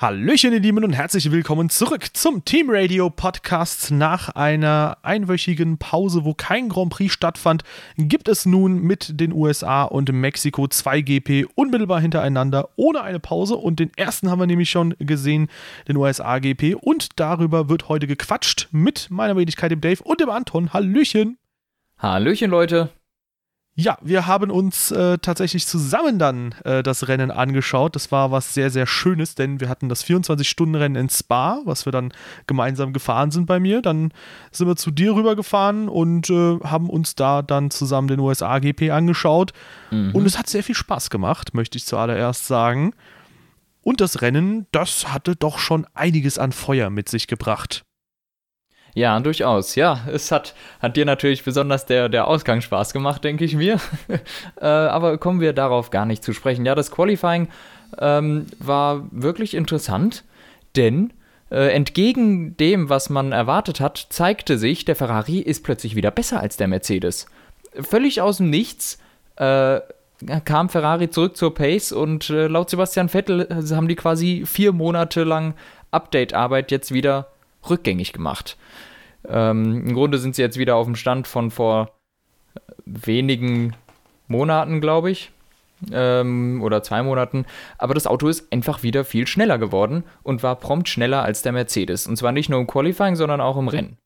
Hallöchen, ihr Lieben, und herzlich willkommen zurück zum Team Radio Podcast. Nach einer einwöchigen Pause, wo kein Grand Prix stattfand, gibt es nun mit den USA und Mexiko zwei GP unmittelbar hintereinander ohne eine Pause. Und den ersten haben wir nämlich schon gesehen, den USA GP. Und darüber wird heute gequatscht mit meiner Wenigkeit, dem Dave und dem Anton. Hallöchen. Hallöchen, Leute. Ja, wir haben uns äh, tatsächlich zusammen dann äh, das Rennen angeschaut. Das war was sehr, sehr Schönes, denn wir hatten das 24-Stunden-Rennen in Spa, was wir dann gemeinsam gefahren sind bei mir. Dann sind wir zu dir rübergefahren und äh, haben uns da dann zusammen den USA-GP angeschaut. Mhm. Und es hat sehr viel Spaß gemacht, möchte ich zuallererst sagen. Und das Rennen, das hatte doch schon einiges an Feuer mit sich gebracht. Ja, durchaus. Ja, es hat, hat dir natürlich besonders der, der Ausgang Spaß gemacht, denke ich mir. äh, aber kommen wir darauf gar nicht zu sprechen. Ja, das Qualifying ähm, war wirklich interessant, denn äh, entgegen dem, was man erwartet hat, zeigte sich, der Ferrari ist plötzlich wieder besser als der Mercedes. Völlig aus dem Nichts äh, kam Ferrari zurück zur Pace und äh, laut Sebastian Vettel haben die quasi vier Monate lang Update-Arbeit jetzt wieder rückgängig gemacht. Ähm, Im Grunde sind sie jetzt wieder auf dem Stand von vor wenigen Monaten, glaube ich. Ähm, oder zwei Monaten. Aber das Auto ist einfach wieder viel schneller geworden und war prompt schneller als der Mercedes. Und zwar nicht nur im Qualifying, sondern auch im Rennen.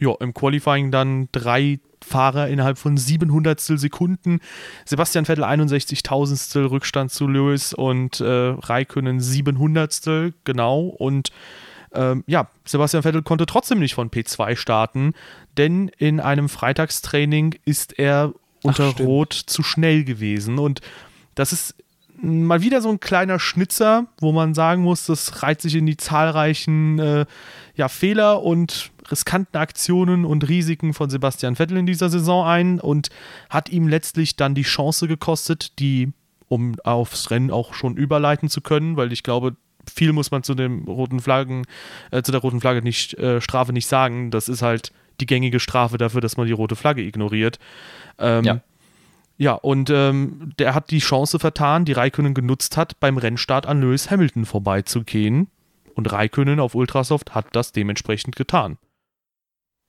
Ja, im Qualifying dann drei Fahrer innerhalb von 700 Sekunden. Sebastian Vettel 61.000 Rückstand zu Lewis und äh, Raikönnen 700 genau. Und ähm, ja, Sebastian Vettel konnte trotzdem nicht von P2 starten, denn in einem Freitagstraining ist er unter Ach, Rot zu schnell gewesen. Und das ist mal wieder so ein kleiner Schnitzer, wo man sagen muss, das reiht sich in die zahlreichen äh, ja, Fehler und riskanten Aktionen und Risiken von Sebastian Vettel in dieser Saison ein und hat ihm letztlich dann die Chance gekostet, die um aufs Rennen auch schon überleiten zu können, weil ich glaube, viel muss man zu dem roten Flaggen, äh, zu der roten Flagge nicht, äh, Strafe nicht sagen. Das ist halt die gängige Strafe dafür, dass man die rote Flagge ignoriert. Ähm, ja. Ja, und ähm, der hat die Chance vertan, die Raikönnen genutzt hat, beim Rennstart an Lewis Hamilton vorbeizugehen. Und Raikönnen auf Ultrasoft hat das dementsprechend getan.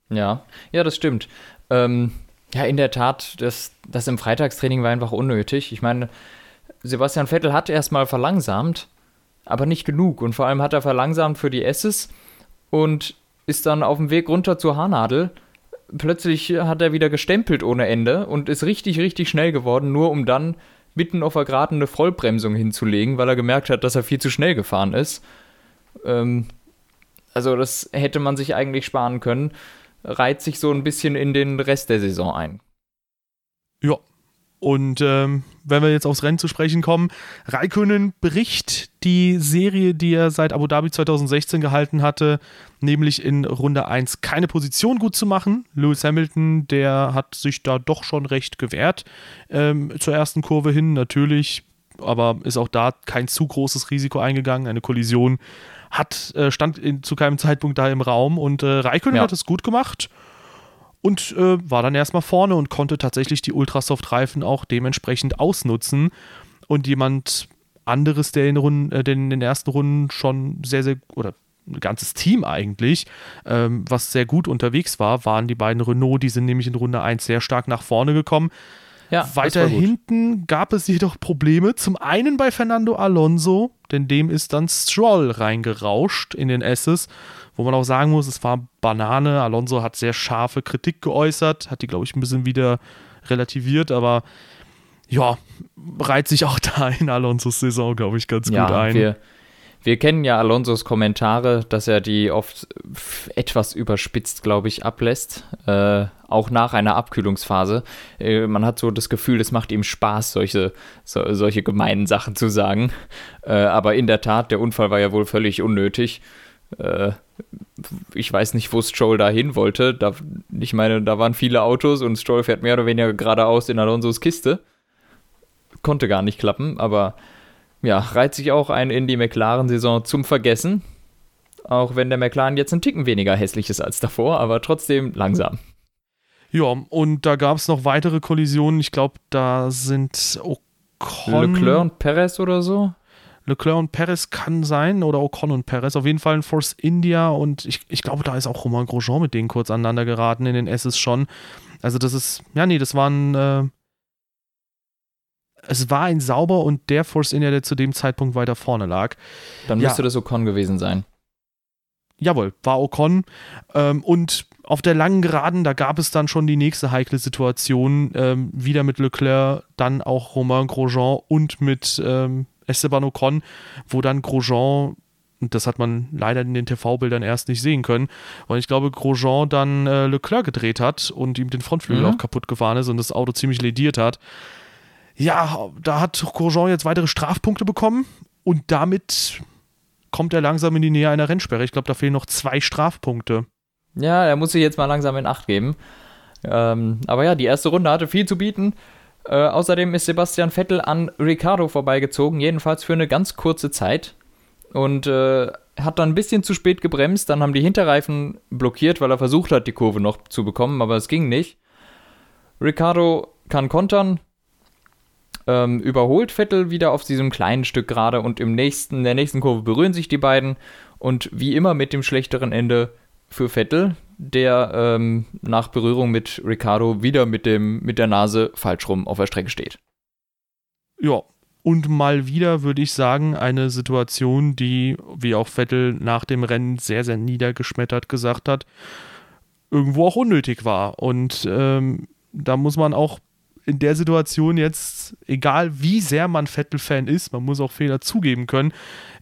Ja, ja, das stimmt. Ähm, ja, in der Tat, das, das im Freitagstraining war einfach unnötig. Ich meine, Sebastian Vettel hat erstmal verlangsamt, aber nicht genug. Und vor allem hat er verlangsamt für die S's und ist dann auf dem Weg runter zur Haarnadel. Plötzlich hat er wieder gestempelt ohne Ende und ist richtig, richtig schnell geworden, nur um dann mitten auf der Geraden eine Vollbremsung hinzulegen, weil er gemerkt hat, dass er viel zu schnell gefahren ist. Ähm, also das hätte man sich eigentlich sparen können. Reiht sich so ein bisschen in den Rest der Saison ein. Ja, und ähm, wenn wir jetzt aufs Rennen zu sprechen kommen, Raikönnen bricht die Serie, die er seit Abu Dhabi 2016 gehalten hatte, nämlich in Runde 1 keine Position gut zu machen. Lewis Hamilton, der hat sich da doch schon recht gewehrt ähm, zur ersten Kurve hin, natürlich, aber ist auch da kein zu großes Risiko eingegangen. Eine Kollision hat, äh, stand in, zu keinem Zeitpunkt da im Raum und äh, Raikönnen ja. hat es gut gemacht und äh, war dann erstmal vorne und konnte tatsächlich die Ultrasoft-Reifen auch dementsprechend ausnutzen. Und jemand anderes, der in, Runden, äh, in den ersten Runden schon sehr, sehr, oder ein ganzes Team eigentlich, ähm, was sehr gut unterwegs war, waren die beiden Renault. Die sind nämlich in Runde 1 sehr stark nach vorne gekommen. Ja, Weiter hinten gab es jedoch Probleme. Zum einen bei Fernando Alonso, denn dem ist dann Stroll reingerauscht in den S's wo man auch sagen muss, es war Banane. Alonso hat sehr scharfe Kritik geäußert, hat die, glaube ich, ein bisschen wieder relativiert, aber ja, reiht sich auch da in Alonsos Saison, glaube ich, ganz ja, gut ein. Wir, wir kennen ja Alonsos Kommentare, dass er die oft etwas überspitzt, glaube ich, ablässt. Äh, auch nach einer Abkühlungsphase. Äh, man hat so das Gefühl, es macht ihm Spaß, solche, so, solche gemeinen Sachen zu sagen. Äh, aber in der Tat, der Unfall war ja wohl völlig unnötig. Äh, ich weiß nicht, wo Stroll da hin wollte. Da, ich meine, da waren viele Autos und Stroll fährt mehr oder weniger geradeaus in Alonsos Kiste. Konnte gar nicht klappen, aber ja, reiht sich auch ein in die McLaren-Saison zum Vergessen. Auch wenn der McLaren jetzt ein Ticken weniger hässlich ist als davor, aber trotzdem langsam. Ja, und da gab es noch weitere Kollisionen. Ich glaube, da sind Ocon. Leclerc und Perez oder so? Leclerc und Perez kann sein oder Ocon und Perez. Auf jeden Fall ein Force India und ich, ich glaube, da ist auch Romain Grosjean mit denen kurz aneinander geraten in den S's schon. Also das ist, ja nee, das war ein, äh, es war ein Sauber und der Force India, der zu dem Zeitpunkt weiter vorne lag. Dann müsste ja. das Ocon gewesen sein. Jawohl, war Ocon. Ähm, und auf der langen Geraden, da gab es dann schon die nächste heikle Situation. Ähm, wieder mit Leclerc, dann auch Romain Grosjean und mit ähm, Esteban Ocon, wo dann Grosjean, das hat man leider in den TV-Bildern erst nicht sehen können, weil ich glaube, Grosjean dann äh, Leclerc gedreht hat und ihm den Frontflügel mhm. auch kaputt gefahren ist und das Auto ziemlich lediert hat. Ja, da hat Grosjean jetzt weitere Strafpunkte bekommen und damit kommt er langsam in die Nähe einer Rennsperre. Ich glaube, da fehlen noch zwei Strafpunkte. Ja, er muss sich jetzt mal langsam in Acht geben. Ähm, aber ja, die erste Runde hatte viel zu bieten. Äh, außerdem ist Sebastian Vettel an Ricardo vorbeigezogen, jedenfalls für eine ganz kurze Zeit. Und äh, hat dann ein bisschen zu spät gebremst. Dann haben die Hinterreifen blockiert, weil er versucht hat, die Kurve noch zu bekommen, aber es ging nicht. Ricardo kann kontern, ähm, überholt Vettel wieder auf diesem kleinen Stück gerade und im nächsten, in der nächsten Kurve berühren sich die beiden. Und wie immer mit dem schlechteren Ende für Vettel, der ähm, nach Berührung mit Ricardo wieder mit, dem, mit der Nase falsch rum auf der Strecke steht. Ja, und mal wieder würde ich sagen, eine Situation, die, wie auch Vettel nach dem Rennen sehr, sehr niedergeschmettert gesagt hat, irgendwo auch unnötig war. Und ähm, da muss man auch in der Situation jetzt, egal wie sehr man Vettel-Fan ist, man muss auch Fehler zugeben können,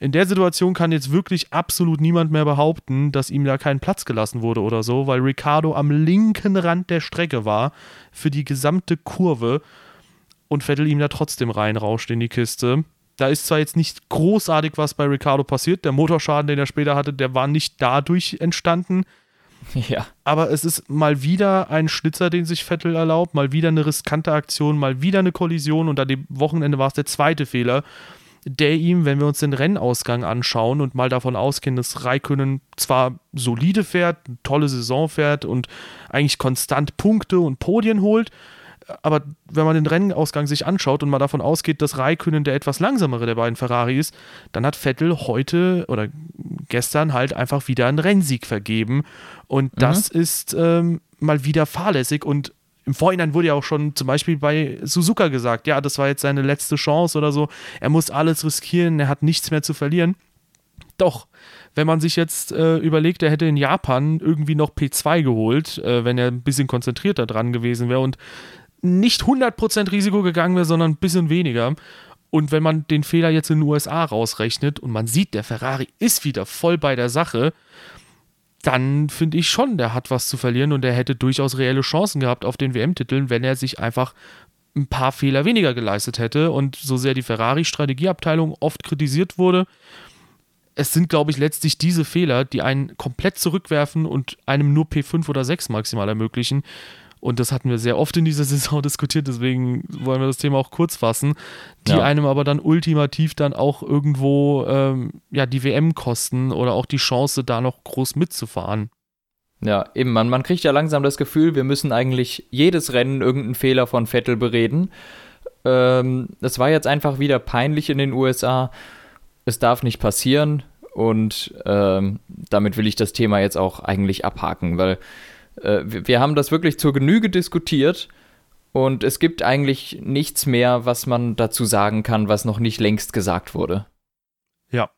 in der Situation kann jetzt wirklich absolut niemand mehr behaupten, dass ihm da kein Platz gelassen wurde oder so, weil Ricardo am linken Rand der Strecke war für die gesamte Kurve und Vettel ihm da trotzdem reinrauscht in die Kiste. Da ist zwar jetzt nicht großartig was bei Ricardo passiert, der Motorschaden, den er später hatte, der war nicht dadurch entstanden, Ja. Aber es ist mal wieder ein Schnitzer, den sich Vettel erlaubt, mal wieder eine riskante Aktion, mal wieder eine Kollision und an dem Wochenende war es der zweite Fehler, der ihm, wenn wir uns den Rennausgang anschauen und mal davon ausgehen, dass Raikönnen zwar solide fährt, eine tolle Saison fährt und eigentlich konstant Punkte und Podien holt, aber wenn man den Rennausgang sich anschaut und mal davon ausgeht, dass Raikönnen der etwas langsamere der beiden Ferrari ist, dann hat Vettel heute oder gestern halt einfach wieder einen Rennsieg vergeben. Und mhm. das ist ähm, mal wieder fahrlässig und im Vorhinein wurde ja auch schon zum Beispiel bei Suzuka gesagt, ja, das war jetzt seine letzte Chance oder so. Er muss alles riskieren, er hat nichts mehr zu verlieren. Doch, wenn man sich jetzt äh, überlegt, er hätte in Japan irgendwie noch P2 geholt, äh, wenn er ein bisschen konzentrierter dran gewesen wäre und nicht 100% Risiko gegangen wäre, sondern ein bisschen weniger. Und wenn man den Fehler jetzt in den USA rausrechnet und man sieht, der Ferrari ist wieder voll bei der Sache, dann finde ich schon, der hat was zu verlieren und er hätte durchaus reelle Chancen gehabt auf den WM-Titeln, wenn er sich einfach ein paar Fehler weniger geleistet hätte. Und so sehr die Ferrari-Strategieabteilung oft kritisiert wurde, es sind, glaube ich, letztlich diese Fehler, die einen komplett zurückwerfen und einem nur P5 oder 6 maximal ermöglichen, und das hatten wir sehr oft in dieser Saison diskutiert, deswegen wollen wir das Thema auch kurz fassen, die ja. einem aber dann ultimativ dann auch irgendwo ähm, ja, die WM kosten oder auch die Chance, da noch groß mitzufahren. Ja, eben, man, man kriegt ja langsam das Gefühl, wir müssen eigentlich jedes Rennen irgendeinen Fehler von Vettel bereden. Ähm, das war jetzt einfach wieder peinlich in den USA. Es darf nicht passieren und ähm, damit will ich das Thema jetzt auch eigentlich abhaken, weil äh, wir haben das wirklich zur Genüge diskutiert und es gibt eigentlich nichts mehr, was man dazu sagen kann, was noch nicht längst gesagt wurde. Ja.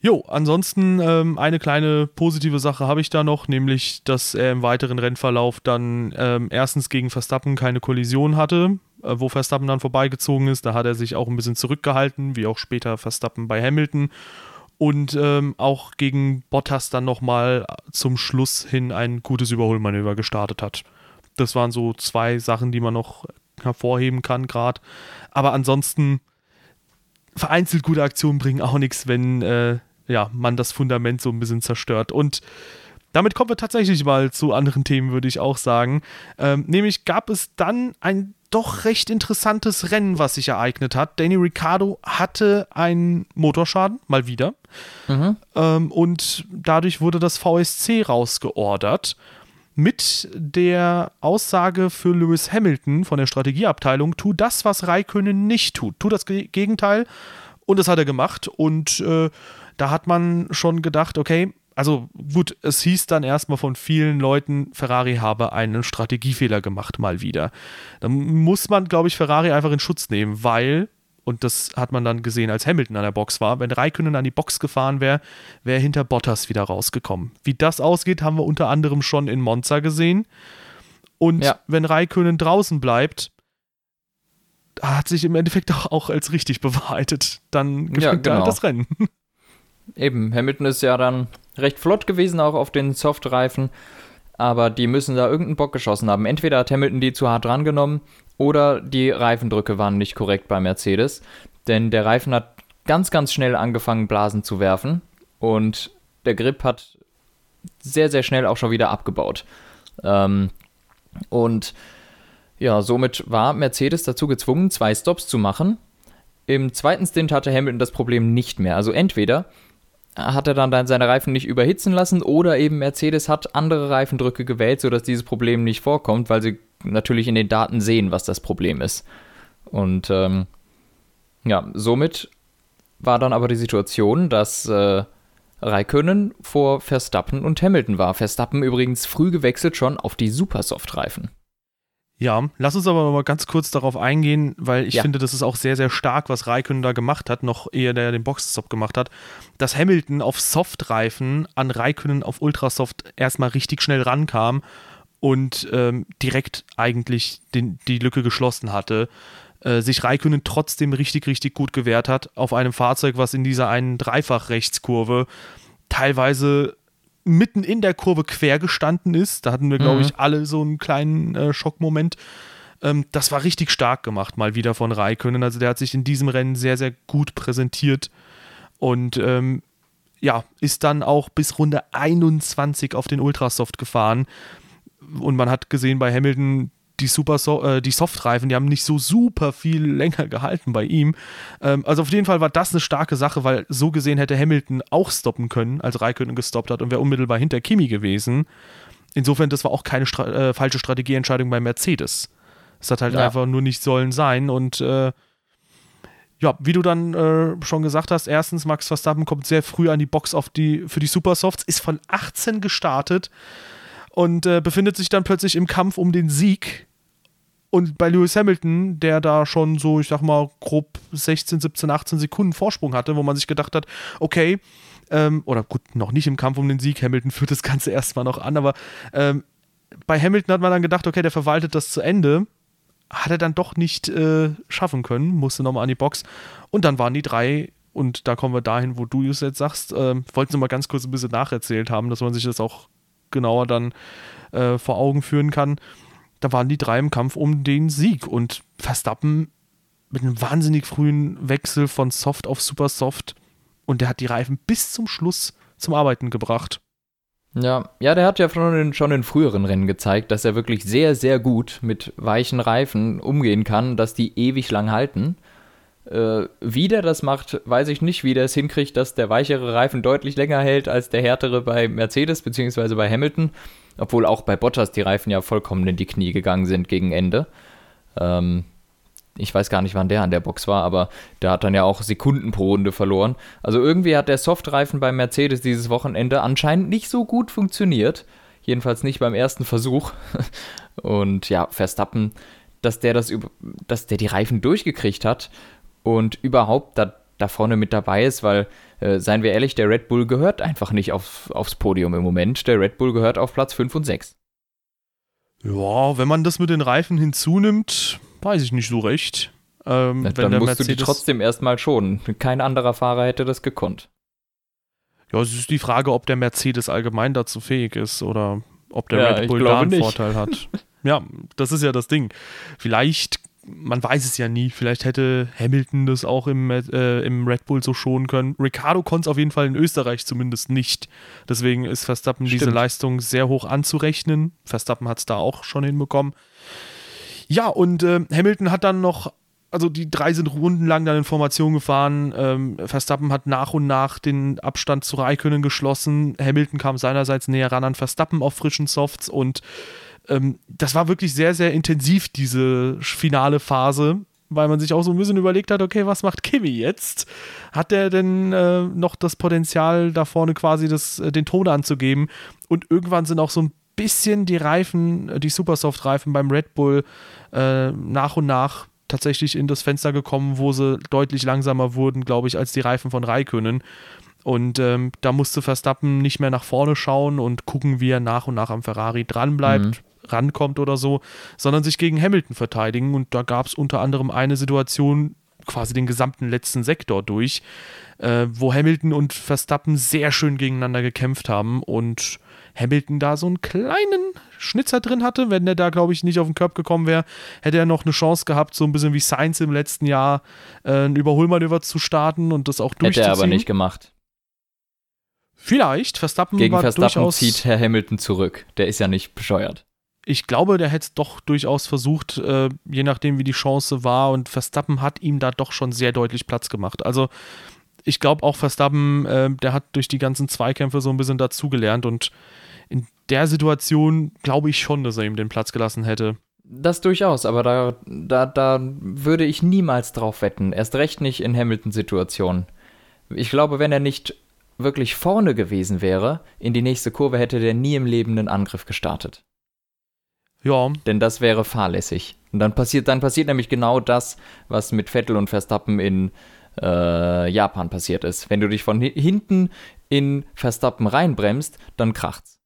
Jo, ansonsten ähm, eine kleine positive Sache habe ich da noch, nämlich, dass er im weiteren Rennverlauf dann ähm, erstens gegen Verstappen keine Kollision hatte, äh, wo Verstappen dann vorbeigezogen ist. Da hat er sich auch ein bisschen zurückgehalten, wie auch später Verstappen bei Hamilton und ähm, auch gegen Bottas dann nochmal zum Schluss hin ein gutes Überholmanöver gestartet hat. Das waren so zwei Sachen, die man noch hervorheben kann, gerade. Aber ansonsten vereinzelt gute Aktionen bringen auch nichts, wenn äh, ja, man das Fundament so ein bisschen zerstört. Und damit kommen wir tatsächlich mal zu anderen Themen, würde ich auch sagen. Ähm, nämlich gab es dann ein doch recht interessantes Rennen, was sich ereignet hat. Danny Ricciardo hatte einen Motorschaden, mal wieder. Mhm. Ähm, und dadurch wurde das VSC rausgeordert. Mit der Aussage für Lewis Hamilton von der Strategieabteilung: tu das, was Raikönnen nicht tut. Tu das Gegenteil Und das hat er gemacht. Und äh, da hat man schon gedacht, okay, also gut, es hieß dann erstmal von vielen Leuten, Ferrari habe einen Strategiefehler gemacht, mal wieder. Da muss man, glaube ich, Ferrari einfach in Schutz nehmen, weil, und das hat man dann gesehen, als Hamilton an der Box war, wenn Raikkonen an die Box gefahren wäre, wäre hinter Bottas wieder rausgekommen. Wie das ausgeht, haben wir unter anderem schon in Monza gesehen. Und ja. wenn Raikkonen draußen bleibt, hat sich im Endeffekt auch, auch als richtig bewahrheitet. Dann gewinnt ja, genau. er das Rennen. Eben, Hamilton ist ja dann recht flott gewesen, auch auf den Softreifen. Aber die müssen da irgendeinen Bock geschossen haben. Entweder hat Hamilton die zu hart rangenommen oder die Reifendrücke waren nicht korrekt bei Mercedes. Denn der Reifen hat ganz, ganz schnell angefangen, Blasen zu werfen. Und der Grip hat sehr, sehr schnell auch schon wieder abgebaut. Ähm, und ja, somit war Mercedes dazu gezwungen, zwei Stops zu machen. Im zweiten Stint hatte Hamilton das Problem nicht mehr. Also entweder hat er dann seine Reifen nicht überhitzen lassen oder eben Mercedes hat andere Reifendrücke gewählt, sodass dieses Problem nicht vorkommt, weil sie natürlich in den Daten sehen, was das Problem ist. Und ähm, ja, somit war dann aber die Situation, dass äh, Raikönnen vor Verstappen und Hamilton war. Verstappen übrigens früh gewechselt schon auf die Supersoft-Reifen. Ja, lass uns aber mal ganz kurz darauf eingehen, weil ich ja. finde, das ist auch sehr, sehr stark, was Raikkonen da gemacht hat, noch ehe der den Boxstop gemacht hat, dass Hamilton auf Softreifen an Raikkonen auf Ultrasoft erstmal richtig schnell rankam und ähm, direkt eigentlich den, die Lücke geschlossen hatte. Äh, sich Raikkonen trotzdem richtig, richtig gut gewehrt hat auf einem Fahrzeug, was in dieser einen Dreifach-Rechtskurve teilweise mitten in der Kurve quer gestanden ist. Da hatten wir, glaube mhm. ich, alle so einen kleinen äh, Schockmoment. Ähm, das war richtig stark gemacht, mal wieder von Raikönnen. Also der hat sich in diesem Rennen sehr, sehr gut präsentiert und ähm, ja, ist dann auch bis Runde 21 auf den Ultrasoft gefahren. Und man hat gesehen bei Hamilton, die Super so äh, die Softreifen, die haben nicht so super viel länger gehalten bei ihm. Ähm, also auf jeden Fall war das eine starke Sache, weil so gesehen hätte Hamilton auch stoppen können, als Raikkonen gestoppt hat und wäre unmittelbar hinter Kimi gewesen. Insofern, das war auch keine Stra äh, falsche Strategieentscheidung bei Mercedes. Es hat halt ja. einfach nur nicht sollen sein und äh, ja, wie du dann äh, schon gesagt hast, erstens, Max Verstappen kommt sehr früh an die Box auf die, für die Supersofts, ist von 18 gestartet und äh, befindet sich dann plötzlich im Kampf um den Sieg und bei Lewis Hamilton, der da schon so, ich sag mal, grob 16, 17, 18 Sekunden Vorsprung hatte, wo man sich gedacht hat, okay, ähm, oder gut, noch nicht im Kampf um den Sieg, Hamilton führt das Ganze erstmal noch an, aber ähm, bei Hamilton hat man dann gedacht, okay, der verwaltet das zu Ende. Hat er dann doch nicht äh, schaffen können, musste nochmal an die Box. Und dann waren die drei, und da kommen wir dahin, wo du es jetzt sagst, äh, wollten sie mal ganz kurz ein bisschen nacherzählt haben, dass man sich das auch genauer dann äh, vor Augen führen kann da waren die drei im Kampf um den Sieg und Verstappen mit einem wahnsinnig frühen Wechsel von Soft auf Super Soft und der hat die Reifen bis zum Schluss zum Arbeiten gebracht. Ja, ja, der hat ja schon in, schon in früheren Rennen gezeigt, dass er wirklich sehr, sehr gut mit weichen Reifen umgehen kann, dass die ewig lang halten. Äh, wie der das macht, weiß ich nicht, wie der es hinkriegt, dass der weichere Reifen deutlich länger hält als der härtere bei Mercedes bzw. bei Hamilton. Obwohl auch bei Bottas die Reifen ja vollkommen in die Knie gegangen sind gegen Ende. Ähm, ich weiß gar nicht, wann der an der Box war, aber der hat dann ja auch Sekunden pro Runde verloren. Also irgendwie hat der Softreifen bei Mercedes dieses Wochenende anscheinend nicht so gut funktioniert. Jedenfalls nicht beim ersten Versuch. Und ja, Verstappen, dass der das dass der die Reifen durchgekriegt hat und überhaupt da, da vorne mit dabei ist, weil äh, seien wir ehrlich, der Red Bull gehört einfach nicht auf, aufs Podium im Moment. Der Red Bull gehört auf Platz 5 und 6. Ja, wenn man das mit den Reifen hinzunimmt, weiß ich nicht so recht. Ähm, ja, dann musst Mercedes du die trotzdem erstmal schon. Kein anderer Fahrer hätte das gekonnt. Ja, es ist die Frage, ob der Mercedes allgemein dazu fähig ist oder ob der ja, Red Bull da einen nicht. Vorteil hat. ja, das ist ja das Ding. Vielleicht man weiß es ja nie. Vielleicht hätte Hamilton das auch im, äh, im Red Bull so schonen können. Ricardo konnte es auf jeden Fall in Österreich zumindest nicht. Deswegen ist Verstappen Stimmt. diese Leistung sehr hoch anzurechnen. Verstappen hat es da auch schon hinbekommen. Ja, und äh, Hamilton hat dann noch, also die drei sind rundenlang dann in Formation gefahren. Ähm, Verstappen hat nach und nach den Abstand zu Raikönnen geschlossen. Hamilton kam seinerseits näher ran an Verstappen auf frischen Softs und ähm, das war wirklich sehr, sehr intensiv, diese finale Phase. weil man sich auch so ein bisschen überlegt hat, okay, was macht Kimi jetzt? Hat der denn äh, noch das Potenzial, da vorne quasi das, äh, den Ton anzugeben? Und irgendwann sind auch so ein bisschen die Reifen, äh, die Supersoft-Reifen beim Red Bull äh, nach und nach tatsächlich in das Fenster gekommen, wo sie deutlich langsamer wurden, glaube ich, als die Reifen von Raikönnen. Und ähm, da musste Verstappen nicht mehr nach vorne schauen und gucken, wie er nach und nach am Ferrari dranbleibt, mhm. rankommt oder so, sondern sich gegen Hamilton verteidigen. Und da gab es unter anderem eine Situation, quasi den gesamten letzten Sektor durch, äh, wo Hamilton und Verstappen sehr schön gegeneinander gekämpft haben und Hamilton da so einen kleinen Schnitzer drin hatte. Wenn der da, glaube ich, nicht auf den Körb gekommen wäre, hätte er noch eine Chance gehabt, so ein bisschen wie Sainz im letzten Jahr äh, ein Überholmanöver zu starten und das auch durchzuziehen. Hätte er aber nicht gemacht. Vielleicht. Verstappen Gegen war Verstappen durchaus, zieht Herr Hamilton zurück. Der ist ja nicht bescheuert. Ich glaube, der hätte es doch durchaus versucht, äh, je nachdem, wie die Chance war. Und Verstappen hat ihm da doch schon sehr deutlich Platz gemacht. Also ich glaube auch Verstappen, äh, der hat durch die ganzen Zweikämpfe so ein bisschen dazugelernt und in der Situation glaube ich schon, dass er ihm den Platz gelassen hätte. Das durchaus, aber da, da, da würde ich niemals drauf wetten. Erst recht nicht in Hamilton-Situationen. Ich glaube, wenn er nicht wirklich vorne gewesen wäre, in die nächste Kurve hätte der nie im Leben einen Angriff gestartet. Ja. Denn das wäre fahrlässig. Und dann passiert, dann passiert nämlich genau das, was mit Vettel und Verstappen in äh, Japan passiert ist. Wenn du dich von hinten in Verstappen reinbremst, dann kracht's.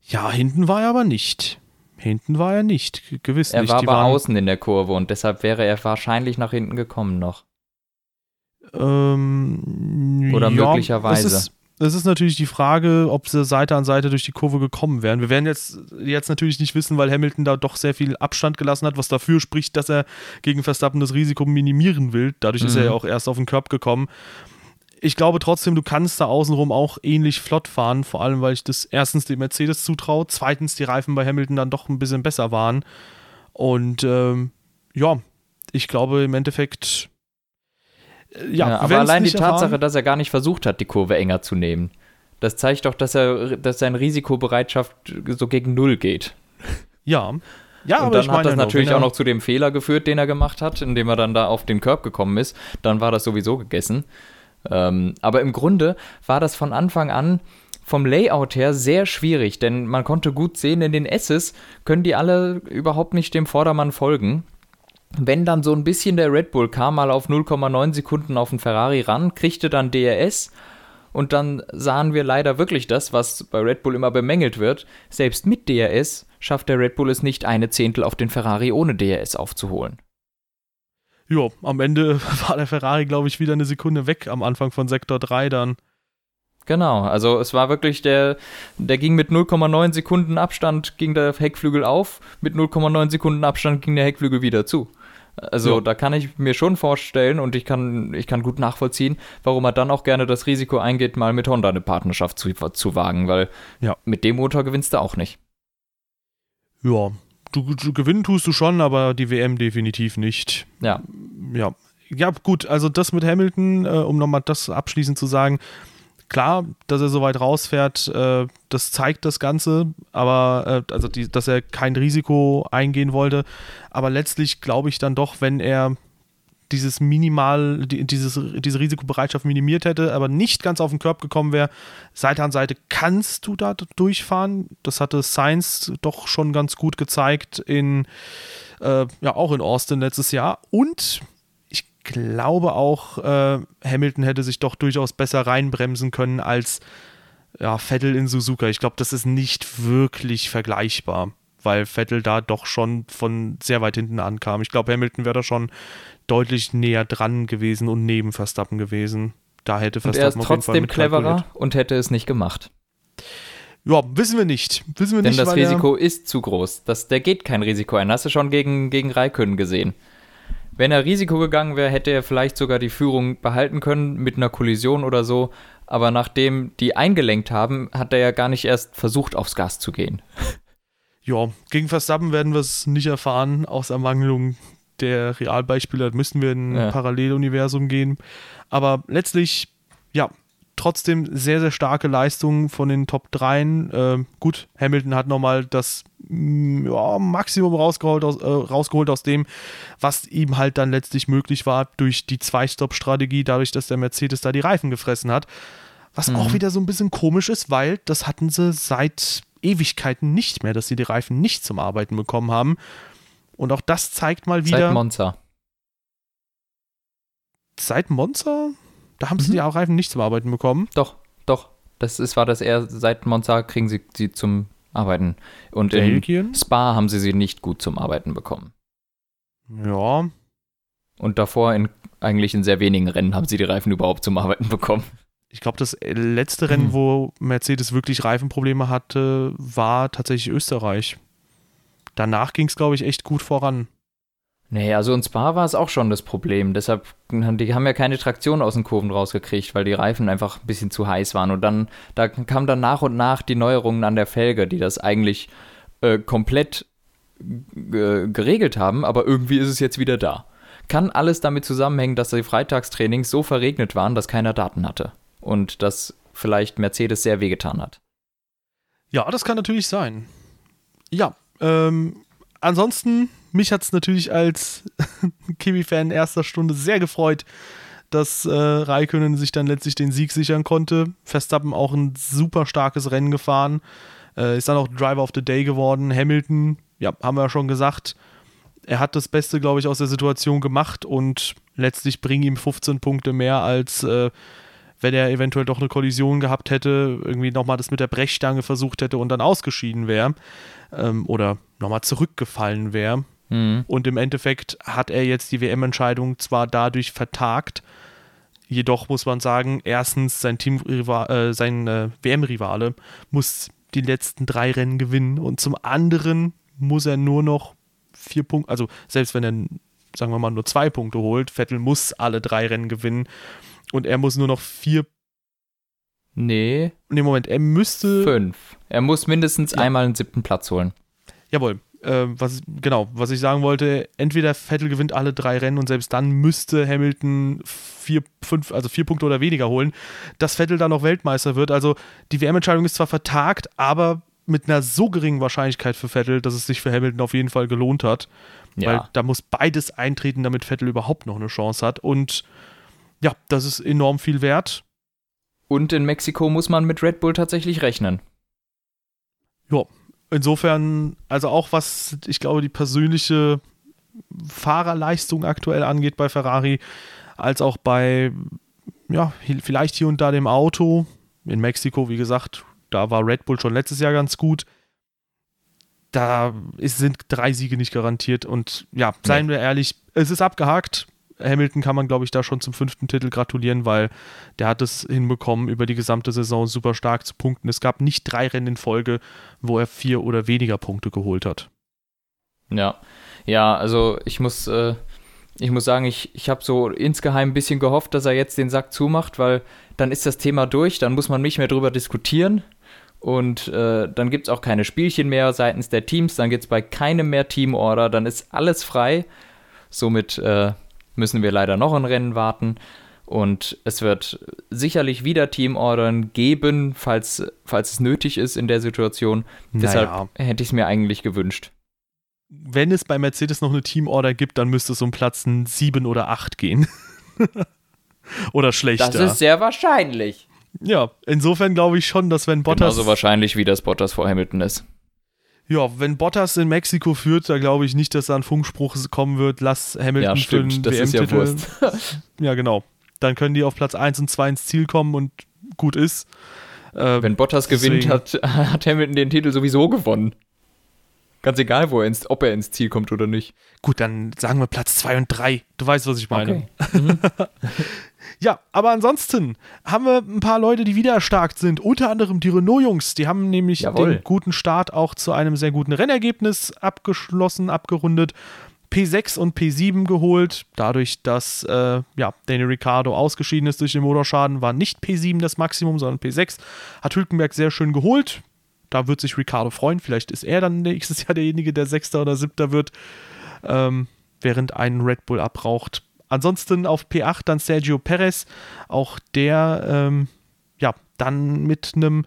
Ja, hinten war er aber nicht. Hinten war er nicht, gewiss er nicht. Er war aber außen in der Kurve und deshalb wäre er wahrscheinlich nach hinten gekommen noch. Ähm, Oder ja, möglicherweise. Es ist, es ist natürlich die Frage, ob sie Seite an Seite durch die Kurve gekommen wären. Wir werden jetzt, jetzt natürlich nicht wissen, weil Hamilton da doch sehr viel Abstand gelassen hat, was dafür spricht, dass er gegen Verstappen das Risiko minimieren will. Dadurch mhm. ist er mhm. ja auch erst auf den Körb gekommen. Ich glaube trotzdem, du kannst da außenrum auch ähnlich flott fahren, vor allem weil ich das erstens dem Mercedes zutraue, zweitens die Reifen bei Hamilton dann doch ein bisschen besser waren. Und ähm, ja, ich glaube im Endeffekt ja, ja aber allein die Tatsache, dass er gar nicht versucht hat, die Kurve enger zu nehmen, das zeigt doch, dass er, dass seine Risikobereitschaft so gegen Null geht. Ja. Ja, und aber dann hat das natürlich auch noch zu dem Fehler geführt, den er gemacht hat, indem er dann da auf den Körb gekommen ist. Dann war das sowieso gegessen. Ähm, aber im Grunde war das von Anfang an vom Layout her sehr schwierig, denn man konnte gut sehen, in den S's können die alle überhaupt nicht dem Vordermann folgen wenn dann so ein bisschen der Red Bull kam mal auf 0,9 Sekunden auf den Ferrari ran, kriegte dann DRS und dann sahen wir leider wirklich das, was bei Red Bull immer bemängelt wird. Selbst mit DRS schafft der Red Bull es nicht, eine Zehntel auf den Ferrari ohne DRS aufzuholen. Ja, am Ende war der Ferrari, glaube ich, wieder eine Sekunde weg am Anfang von Sektor 3 dann. Genau, also es war wirklich der, der ging mit 0,9 Sekunden Abstand ging der Heckflügel auf, mit 0,9 Sekunden Abstand ging der Heckflügel wieder zu. Also ja. da kann ich mir schon vorstellen und ich kann, ich kann gut nachvollziehen, warum er dann auch gerne das Risiko eingeht, mal mit Honda eine Partnerschaft zu, zu wagen, weil ja. mit dem Motor gewinnst du auch nicht. Ja, du, du gewinnen tust du schon, aber die WM definitiv nicht. Ja. Ja. Ja, gut, also das mit Hamilton, äh, um nochmal das abschließend zu sagen, klar, dass er so weit rausfährt, äh, das zeigt das Ganze, aber äh, also die, dass er kein Risiko eingehen wollte. Aber letztlich glaube ich dann doch, wenn er dieses minimal, die, dieses, diese Risikobereitschaft minimiert hätte, aber nicht ganz auf den Körb gekommen wäre, Seite an Seite kannst du da durchfahren. Das hatte Science doch schon ganz gut gezeigt in, äh, ja, auch in Austin letztes Jahr. Und glaube auch, äh, Hamilton hätte sich doch durchaus besser reinbremsen können als ja, Vettel in Suzuka. Ich glaube, das ist nicht wirklich vergleichbar, weil Vettel da doch schon von sehr weit hinten ankam. Ich glaube, Hamilton wäre da schon deutlich näher dran gewesen und neben Verstappen gewesen. Da hätte Verstappen und er ist trotzdem cleverer und hätte es nicht gemacht. Ja, wissen wir nicht. Wissen wir Denn nicht, das Risiko ist zu groß. Das, der geht kein Risiko ein. Hast du schon gegen, gegen Raikön gesehen. Wenn er Risiko gegangen wäre, hätte er vielleicht sogar die Führung behalten können mit einer Kollision oder so. Aber nachdem die eingelenkt haben, hat er ja gar nicht erst versucht, aufs Gas zu gehen. Ja, gegen Verstappen werden wir es nicht erfahren, aus Ermangelung der Realbeispiele. Da müssten wir in ein ja. Paralleluniversum gehen. Aber letztlich, ja, trotzdem sehr, sehr starke Leistungen von den Top 3. Äh, gut, Hamilton hat nochmal das mm, ja, Maximum rausgeholt aus, äh, rausgeholt aus dem, was ihm halt dann letztlich möglich war durch die Zwei-Stop-Strategie, dadurch, dass der Mercedes da die Reifen gefressen hat. Was mhm. auch wieder so ein bisschen komisch ist, weil das hatten sie seit Ewigkeiten nicht mehr, dass sie die Reifen nicht zum Arbeiten bekommen haben. Und auch das zeigt mal wieder. Seit Monza. Seit Monza? Da haben mhm. sie die Reifen nicht zum Arbeiten bekommen. Doch, doch. Das ist, war das eher, seit Monza kriegen sie sie zum Arbeiten. Und Belgien? in Spa haben sie sie nicht gut zum Arbeiten bekommen. Ja. Und davor in eigentlich in sehr wenigen Rennen haben sie die Reifen überhaupt zum Arbeiten bekommen. Ich glaube, das letzte Rennen, mhm. wo Mercedes wirklich Reifenprobleme hatte, war tatsächlich Österreich. Danach ging es, glaube ich, echt gut voran. Nee, also in Spa war es auch schon das Problem. Deshalb, die haben ja keine Traktion aus den Kurven rausgekriegt, weil die Reifen einfach ein bisschen zu heiß waren. Und dann, da kam dann nach und nach die Neuerungen an der Felge, die das eigentlich äh, komplett geregelt haben, aber irgendwie ist es jetzt wieder da. Kann alles damit zusammenhängen, dass die Freitagstrainings so verregnet waren, dass keiner Daten hatte. Und dass vielleicht Mercedes sehr wehgetan hat. Ja, das kann natürlich sein. Ja, ähm, ansonsten mich hat es natürlich als Kiwi-Fan erster Stunde sehr gefreut, dass äh, Raikönnen sich dann letztlich den Sieg sichern konnte. Verstappen auch ein super starkes Rennen gefahren. Äh, ist dann auch Driver of the Day geworden. Hamilton, ja, haben wir ja schon gesagt, er hat das Beste, glaube ich, aus der Situation gemacht und letztlich bringen ihm 15 Punkte mehr als äh, wenn er eventuell doch eine Kollision gehabt hätte, irgendwie nochmal das mit der Brechstange versucht hätte und dann ausgeschieden wäre ähm, oder nochmal zurückgefallen wäre. Mhm. Und im Endeffekt hat er jetzt die WM-Entscheidung zwar dadurch vertagt, jedoch muss man sagen, erstens sein Team, äh, sein äh, WM-Rivale muss die letzten drei Rennen gewinnen und zum anderen muss er nur noch vier Punkte, also selbst wenn er, sagen wir mal, nur zwei Punkte holt, Vettel muss alle drei Rennen gewinnen und er muss nur noch vier Nee. Nee, Moment, er müsste. Fünf. Er muss mindestens ja. einmal einen siebten Platz holen. Jawohl äh, was, genau, was ich sagen wollte, entweder Vettel gewinnt alle drei Rennen und selbst dann müsste Hamilton vier, fünf, also vier Punkte oder weniger holen, dass Vettel dann noch Weltmeister wird. Also die WM-Entscheidung ist zwar vertagt, aber mit einer so geringen Wahrscheinlichkeit für Vettel, dass es sich für Hamilton auf jeden Fall gelohnt hat. Ja. Weil da muss beides eintreten, damit Vettel überhaupt noch eine Chance hat. Und ja, das ist enorm viel wert. Und in Mexiko muss man mit Red Bull tatsächlich rechnen. Ja, insofern, also auch was ich glaube, die persönliche Fahrerleistung aktuell angeht bei Ferrari, als auch bei, ja, vielleicht hier und da dem Auto. In Mexiko, wie gesagt, da war Red Bull schon letztes Jahr ganz gut. Da ist, sind drei Siege nicht garantiert. Und ja, seien wir ehrlich, es ist abgehakt. Hamilton kann man, glaube ich, da schon zum fünften Titel gratulieren, weil der hat es hinbekommen, über die gesamte Saison super stark zu punkten. Es gab nicht drei Rennen in Folge, wo er vier oder weniger Punkte geholt hat. Ja, ja, also ich muss, äh, ich muss sagen, ich, ich habe so insgeheim ein bisschen gehofft, dass er jetzt den Sack zumacht, weil dann ist das Thema durch, dann muss man nicht mehr drüber diskutieren. Und äh, dann gibt es auch keine Spielchen mehr seitens der Teams, dann gibt es bei keinem mehr Teamorder, dann ist alles frei. Somit äh, müssen wir leider noch ein Rennen warten. Und es wird sicherlich wieder Teamordern geben, falls, falls es nötig ist in der Situation. Naja. Deshalb hätte ich es mir eigentlich gewünscht. Wenn es bei Mercedes noch eine Teamorder gibt, dann müsste es um Platz 7 oder 8 gehen. oder schlechter. Das ist sehr wahrscheinlich. Ja, insofern glaube ich schon, dass wenn Bottas. Genauso wahrscheinlich, wie das Bottas vor Hamilton ist. Ja, wenn Bottas in Mexiko führt, da glaube ich nicht, dass da ein Funkspruch kommen wird, lass Hamilton ja, stimmt, für den WM-Titel. Ja, ja, genau. Dann können die auf Platz 1 und 2 ins Ziel kommen und gut ist. Äh, wenn Bottas deswegen, gewinnt, hat, hat Hamilton den Titel sowieso gewonnen. Ganz egal, wo er ins, ob er ins Ziel kommt oder nicht. Gut, dann sagen wir Platz 2 und 3. Du weißt, was ich meine. Okay. Mhm. Ja, aber ansonsten haben wir ein paar Leute, die wieder erstarkt sind. Unter anderem die Renault-Jungs. Die haben nämlich Jawohl. den guten Start auch zu einem sehr guten Rennergebnis abgeschlossen, abgerundet. P6 und P7 geholt. Dadurch, dass äh, ja, Daniel Ricciardo ausgeschieden ist durch den Motorschaden, war nicht P7 das Maximum, sondern P6. Hat Hülkenberg sehr schön geholt. Da wird sich Ricciardo freuen. Vielleicht ist er dann nächstes Jahr derjenige, der Sechster oder Siebter wird, ähm, während ein Red Bull abraucht. Ansonsten auf P8 dann Sergio Perez. Auch der ähm, ja, dann mit einem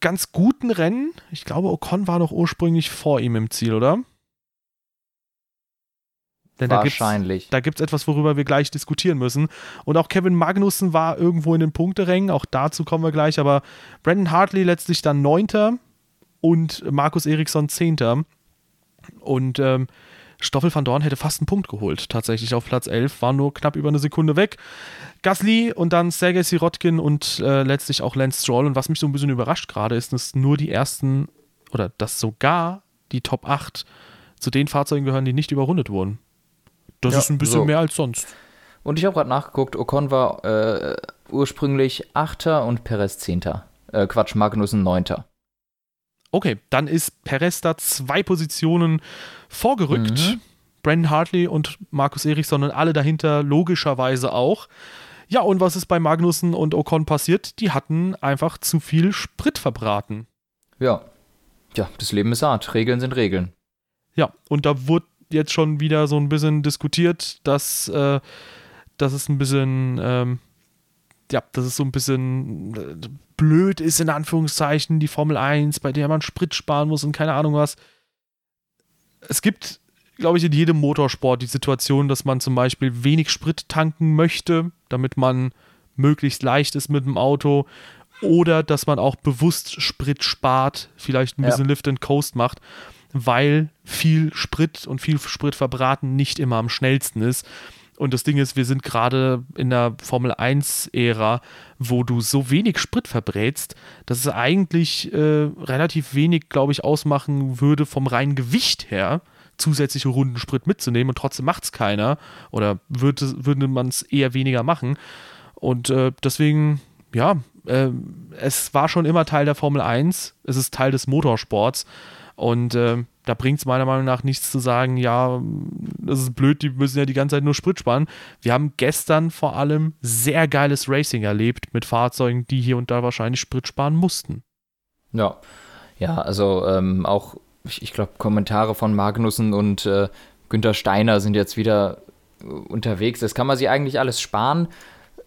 ganz guten Rennen. Ich glaube, Ocon war noch ursprünglich vor ihm im Ziel, oder? Denn Wahrscheinlich. Da gibt es etwas, worüber wir gleich diskutieren müssen. Und auch Kevin Magnussen war irgendwo in den Punkterängen. Auch dazu kommen wir gleich. Aber Brandon Hartley letztlich dann Neunter und Markus Eriksson Zehnter. Und ähm, Stoffel van Dorn hätte fast einen Punkt geholt, tatsächlich auf Platz 11, war nur knapp über eine Sekunde weg. Gasly und dann Sergei Sirotkin und äh, letztlich auch Lance Stroll. Und was mich so ein bisschen überrascht gerade ist, dass nur die ersten oder dass sogar die Top 8 zu den Fahrzeugen gehören, die nicht überrundet wurden. Das ja, ist ein bisschen so. mehr als sonst. Und ich habe gerade nachgeguckt, Ocon war äh, ursprünglich Achter und Perez Zehnter. Äh, Quatsch, Magnussen Neunter. Okay, dann ist Perez da zwei Positionen vorgerückt. Mhm. Brandon Hartley und Markus Eriksson und alle dahinter logischerweise auch. Ja, und was ist bei Magnussen und Ocon passiert? Die hatten einfach zu viel Sprit verbraten. Ja. Ja, das Leben ist hart. Regeln sind Regeln. Ja, und da wurde jetzt schon wieder so ein bisschen diskutiert, dass, äh, dass es ein bisschen ähm, ja, das ist so ein bisschen äh, blöd ist, in Anführungszeichen, die Formel 1, bei der man Sprit sparen muss und keine Ahnung was. Es gibt, glaube ich, in jedem Motorsport die Situation, dass man zum Beispiel wenig Sprit tanken möchte, damit man möglichst leicht ist mit dem Auto. Oder dass man auch bewusst Sprit spart, vielleicht ein bisschen ja. Lift and Coast macht, weil viel Sprit und viel Sprit verbraten nicht immer am schnellsten ist. Und das Ding ist, wir sind gerade in der Formel 1-Ära, wo du so wenig Sprit verbrätst, dass es eigentlich äh, relativ wenig, glaube ich, ausmachen würde vom reinen Gewicht her, zusätzliche Runden Sprit mitzunehmen und trotzdem macht es keiner oder würde, würde man es eher weniger machen. Und äh, deswegen, ja, äh, es war schon immer Teil der Formel 1, es ist Teil des Motorsports und äh, da bringt es meiner Meinung nach nichts zu sagen, ja, das ist blöd, die müssen ja die ganze Zeit nur Sprit sparen. Wir haben gestern vor allem sehr geiles Racing erlebt mit Fahrzeugen, die hier und da wahrscheinlich Sprit sparen mussten. Ja, ja, also ähm, auch, ich, ich glaube, Kommentare von Magnussen und äh, Günther Steiner sind jetzt wieder äh, unterwegs. Das kann man sich eigentlich alles sparen.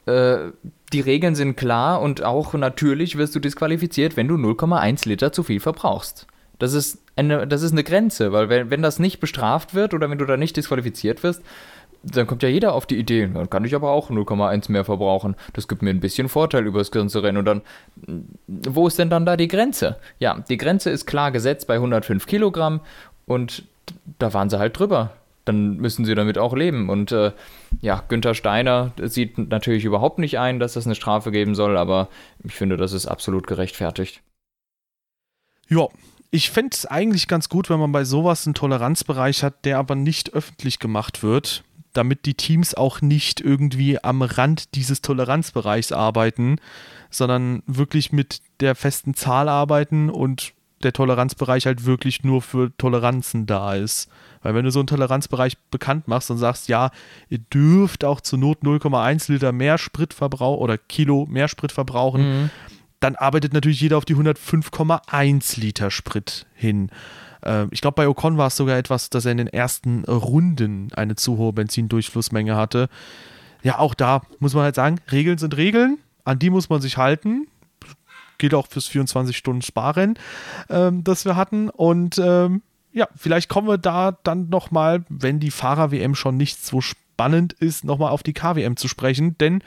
Äh, die Regeln sind klar und auch natürlich wirst du disqualifiziert, wenn du 0,1 Liter zu viel verbrauchst. Das ist eine, das ist eine Grenze, weil wenn, wenn das nicht bestraft wird oder wenn du da nicht disqualifiziert wirst, dann kommt ja jeder auf die Idee, dann kann ich aber auch 0,1 mehr verbrauchen. Das gibt mir ein bisschen Vorteil über das ganze Rennen. Und dann, wo ist denn dann da die Grenze? Ja, die Grenze ist klar gesetzt bei 105 Kilogramm und da waren sie halt drüber. Dann müssen sie damit auch leben. Und äh, ja, Günther Steiner sieht natürlich überhaupt nicht ein, dass es eine Strafe geben soll, aber ich finde, das ist absolut gerechtfertigt. Ja, ich fände es eigentlich ganz gut, wenn man bei sowas einen Toleranzbereich hat, der aber nicht öffentlich gemacht wird, damit die Teams auch nicht irgendwie am Rand dieses Toleranzbereichs arbeiten, sondern wirklich mit der festen Zahl arbeiten und der Toleranzbereich halt wirklich nur für Toleranzen da ist. Weil wenn du so einen Toleranzbereich bekannt machst und sagst, ja, ihr dürft auch zur Not 0,1 Liter mehr Sprit verbrauchen oder Kilo mehr Sprit verbrauchen, mhm dann arbeitet natürlich jeder auf die 105,1 Liter Sprit hin. Äh, ich glaube, bei Ocon war es sogar etwas, dass er in den ersten Runden eine zu hohe Benzindurchflussmenge hatte. Ja, auch da muss man halt sagen, Regeln sind Regeln, an die muss man sich halten. Gilt auch fürs 24-Stunden-Sparrennen, ähm, das wir hatten. Und ähm, ja, vielleicht kommen wir da dann nochmal, wenn die Fahrer-WM schon nicht so spannend ist, nochmal auf die KWM zu sprechen, denn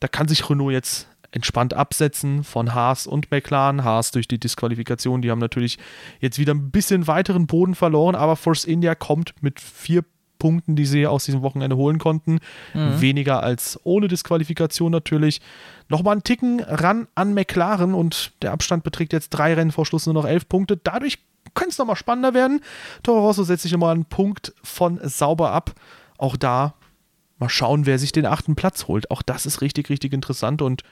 da kann sich Renault jetzt entspannt absetzen von Haas und McLaren. Haas durch die Disqualifikation, die haben natürlich jetzt wieder ein bisschen weiteren Boden verloren, aber Force India kommt mit vier Punkten, die sie aus diesem Wochenende holen konnten. Mhm. Weniger als ohne Disqualifikation natürlich. Nochmal einen Ticken ran an McLaren und der Abstand beträgt jetzt drei Rennen vor Schluss nur noch elf Punkte. Dadurch könnte es nochmal spannender werden. Toro Rosso setzt sich immer einen Punkt von sauber ab. Auch da Mal schauen, wer sich den achten Platz holt. Auch das ist richtig, richtig interessant und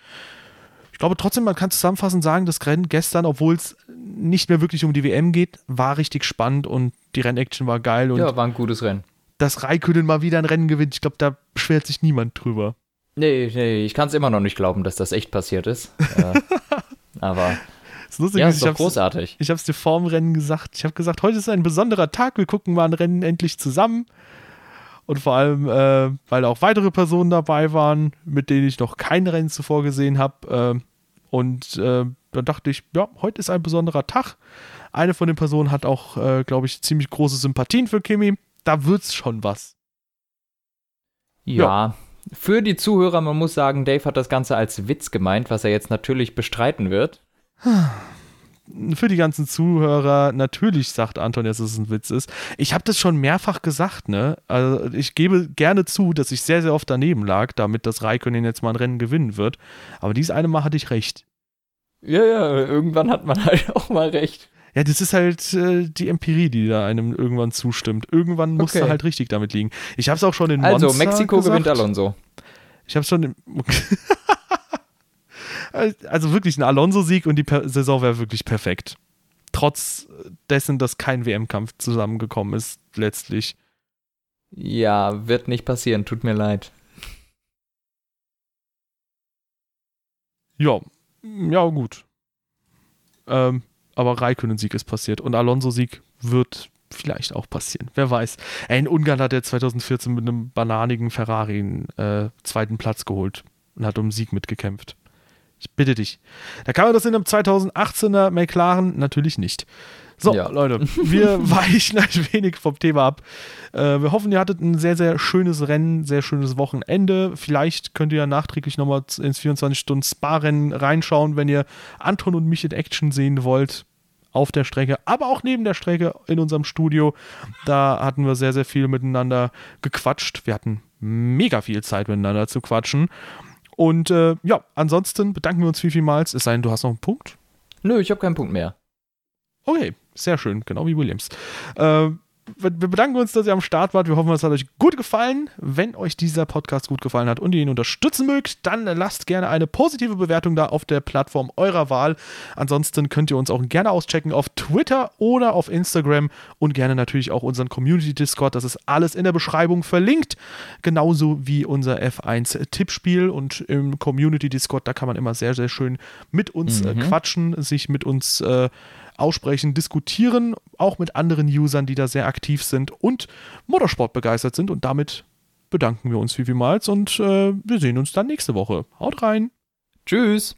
ich glaube trotzdem, man kann zusammenfassend sagen, das Rennen gestern, obwohl es nicht mehr wirklich um die WM geht, war richtig spannend und die Rennaction war geil. Und ja, war ein gutes Rennen. Dass Raikönen mal wieder ein Rennen gewinnt, ich glaube, da beschwert sich niemand drüber. Nee, nee, ich kann es immer noch nicht glauben, dass das echt passiert ist. äh, aber ist lustig, ja, ist doch großartig. Ich habe es dir vorm Rennen gesagt. Ich habe gesagt, heute ist ein besonderer Tag. Wir gucken mal ein Rennen endlich zusammen. Und vor allem, äh, weil auch weitere Personen dabei waren, mit denen ich noch kein Rennen zuvor gesehen habe. Äh, und äh, dann dachte ich, ja, heute ist ein besonderer Tag. Eine von den Personen hat auch, äh, glaube ich, ziemlich große Sympathien für Kimi. Da wird's schon was. Ja, ja, für die Zuhörer, man muss sagen, Dave hat das Ganze als Witz gemeint, was er jetzt natürlich bestreiten wird. Für die ganzen Zuhörer, natürlich sagt Anton, dass es ein Witz ist. Ich habe das schon mehrfach gesagt, ne? Also ich gebe gerne zu, dass ich sehr, sehr oft daneben lag, damit das Raikkonen jetzt mal ein Rennen gewinnen wird. Aber dieses eine Mal hatte ich recht. Ja, ja, irgendwann hat man halt auch mal recht. Ja, das ist halt äh, die Empirie, die da einem irgendwann zustimmt. Irgendwann muss okay. er halt richtig damit liegen. Ich habe es auch schon in also, Monza Also, Mexiko gesagt. gewinnt Alonso. Ich habe schon. also wirklich ein Alonso-Sieg und die per Saison wäre wirklich perfekt. Trotz dessen, dass kein WM-Kampf zusammengekommen ist, letztlich. Ja, wird nicht passieren, tut mir leid. Ja, ja, gut. Ähm, aber Raikönnen-Sieg ist passiert und Alonso-Sieg wird vielleicht auch passieren. Wer weiß. Ey, in Ungarn hat er 2014 mit einem bananigen Ferrari einen äh, zweiten Platz geholt und hat um Sieg mitgekämpft. Ich bitte dich. Da kann man das in einem 2018er McLaren natürlich nicht. So, ja. Leute, wir weichen ein wenig vom Thema ab. Äh, wir hoffen, ihr hattet ein sehr, sehr schönes Rennen, sehr schönes Wochenende. Vielleicht könnt ihr ja nachträglich nochmal ins 24-Stunden-Spa-Rennen reinschauen, wenn ihr Anton und mich in Action sehen wollt auf der Strecke, aber auch neben der Strecke in unserem Studio. Da hatten wir sehr, sehr viel miteinander gequatscht. Wir hatten mega viel Zeit miteinander zu quatschen. Und äh, ja, ansonsten bedanken wir uns viel, vielmals. Es sei denn, du hast noch einen Punkt? Nö, ich habe keinen Punkt mehr. Okay, sehr schön, genau wie Williams. Äh, wir bedanken uns, dass ihr am Start wart. Wir hoffen, es hat euch gut gefallen. Wenn euch dieser Podcast gut gefallen hat und ihr ihn unterstützen mögt, dann lasst gerne eine positive Bewertung da auf der Plattform eurer Wahl. Ansonsten könnt ihr uns auch gerne auschecken auf Twitter oder auf Instagram und gerne natürlich auch unseren Community Discord. Das ist alles in der Beschreibung verlinkt. Genauso wie unser F1-Tippspiel und im Community Discord, da kann man immer sehr, sehr schön mit uns äh, mhm. quatschen, sich mit uns äh, aussprechen, diskutieren, auch mit anderen Usern, die da sehr aktiv sind und Motorsport begeistert sind. Und damit bedanken wir uns vielmals und äh, wir sehen uns dann nächste Woche. Haut rein. Tschüss.